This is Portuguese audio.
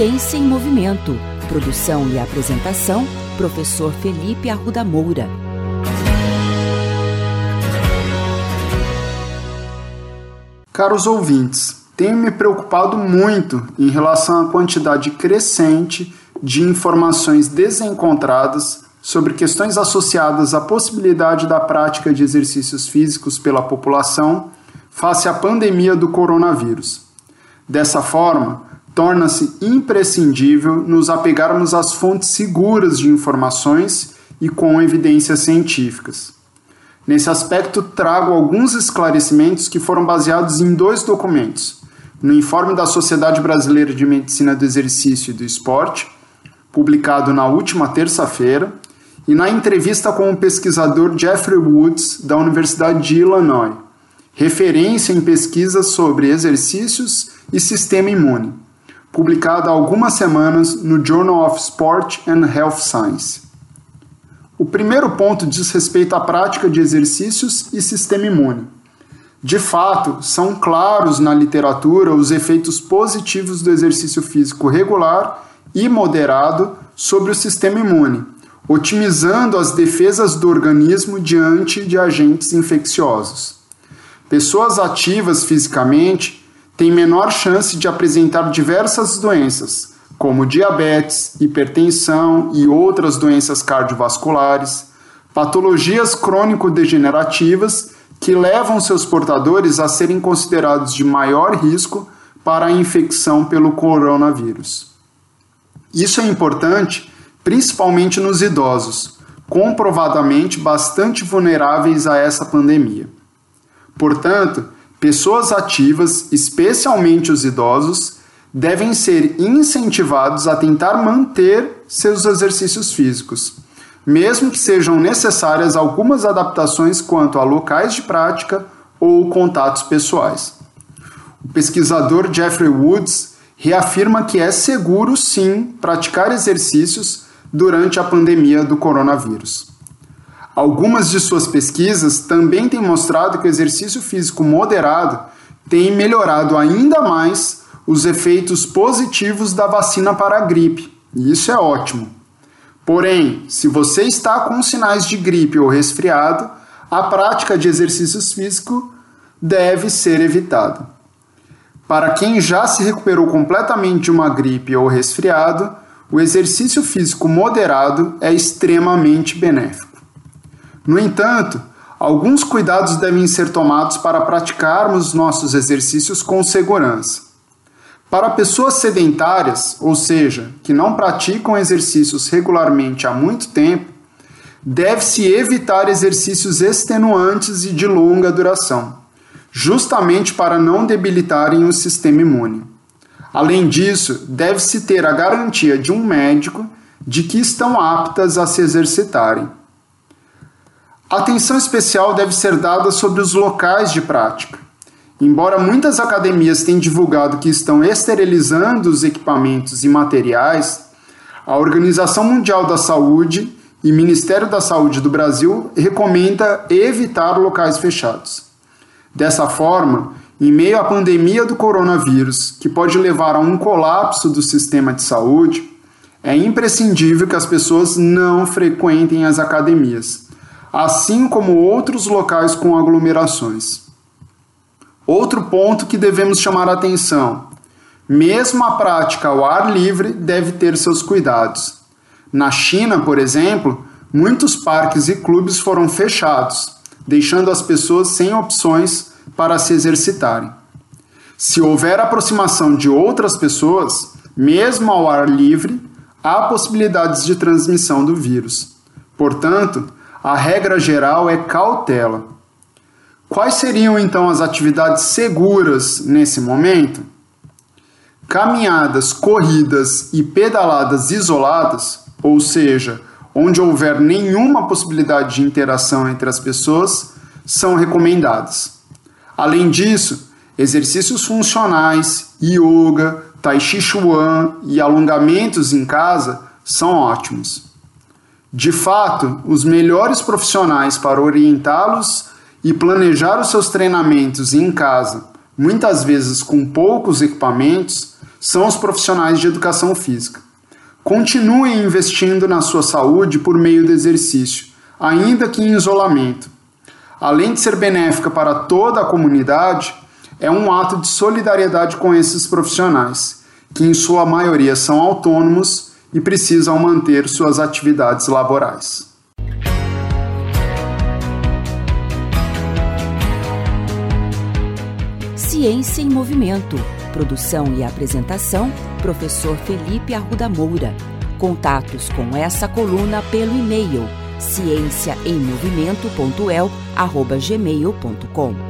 Ciência em Movimento. Produção e apresentação, professor Felipe Arruda Moura. Caros ouvintes, tenho me preocupado muito em relação à quantidade crescente de informações desencontradas sobre questões associadas à possibilidade da prática de exercícios físicos pela população face à pandemia do coronavírus. Dessa forma, torna-se imprescindível nos apegarmos às fontes seguras de informações e com evidências científicas. Nesse aspecto, trago alguns esclarecimentos que foram baseados em dois documentos: no Informe da Sociedade Brasileira de Medicina do Exercício e do Esporte, publicado na última terça-feira, e na entrevista com o pesquisador Jeffrey Woods, da Universidade de Illinois, referência em pesquisas sobre exercícios e sistema imune, publicada há algumas semanas no Journal of Sport and Health Science. O primeiro ponto diz respeito à prática de exercícios e sistema imune. De fato, são claros na literatura os efeitos positivos do exercício físico regular e moderado sobre o sistema imune, otimizando as defesas do organismo diante de agentes infecciosos. Pessoas ativas fisicamente têm menor chance de apresentar diversas doenças, como diabetes, hipertensão e outras doenças cardiovasculares, patologias crônico-degenerativas que levam seus portadores a serem considerados de maior risco para a infecção pelo coronavírus. Isso é importante principalmente nos idosos, comprovadamente bastante vulneráveis a essa pandemia. Portanto, Pessoas ativas, especialmente os idosos, devem ser incentivados a tentar manter seus exercícios físicos, mesmo que sejam necessárias algumas adaptações quanto a locais de prática ou contatos pessoais. O pesquisador Jeffrey Woods reafirma que é seguro sim praticar exercícios durante a pandemia do coronavírus. Algumas de suas pesquisas também têm mostrado que o exercício físico moderado tem melhorado ainda mais os efeitos positivos da vacina para a gripe, e isso é ótimo. Porém, se você está com sinais de gripe ou resfriado, a prática de exercícios físicos deve ser evitada. Para quem já se recuperou completamente de uma gripe ou resfriado, o exercício físico moderado é extremamente benéfico. No entanto, alguns cuidados devem ser tomados para praticarmos nossos exercícios com segurança. Para pessoas sedentárias, ou seja, que não praticam exercícios regularmente há muito tempo, deve-se evitar exercícios extenuantes e de longa duração, justamente para não debilitarem o sistema imune. Além disso, deve-se ter a garantia de um médico de que estão aptas a se exercitarem. Atenção especial deve ser dada sobre os locais de prática. Embora muitas academias tenham divulgado que estão esterilizando os equipamentos e materiais, a Organização Mundial da Saúde e Ministério da Saúde do Brasil recomenda evitar locais fechados. Dessa forma, em meio à pandemia do coronavírus, que pode levar a um colapso do sistema de saúde, é imprescindível que as pessoas não frequentem as academias assim como outros locais com aglomerações. Outro ponto que devemos chamar a atenção: mesmo a prática ao ar livre deve ter seus cuidados. Na China, por exemplo, muitos parques e clubes foram fechados, deixando as pessoas sem opções para se exercitarem. Se houver aproximação de outras pessoas, mesmo ao ar livre, há possibilidades de transmissão do vírus. Portanto, a regra geral é cautela. Quais seriam então as atividades seguras nesse momento? Caminhadas, corridas e pedaladas isoladas, ou seja, onde houver nenhuma possibilidade de interação entre as pessoas, são recomendadas. Além disso, exercícios funcionais, yoga, tai chi chuan e alongamentos em casa são ótimos. De fato, os melhores profissionais para orientá-los e planejar os seus treinamentos em casa, muitas vezes com poucos equipamentos, são os profissionais de educação física. Continuem investindo na sua saúde por meio do exercício, ainda que em isolamento. Além de ser benéfica para toda a comunidade, é um ato de solidariedade com esses profissionais, que em sua maioria são autônomos e precisam manter suas atividades laborais. Ciência em Movimento. Produção e apresentação: Professor Felipe Arruda Moura. Contatos com essa coluna pelo e-mail ciênciaemmovimento.el@gmail.com.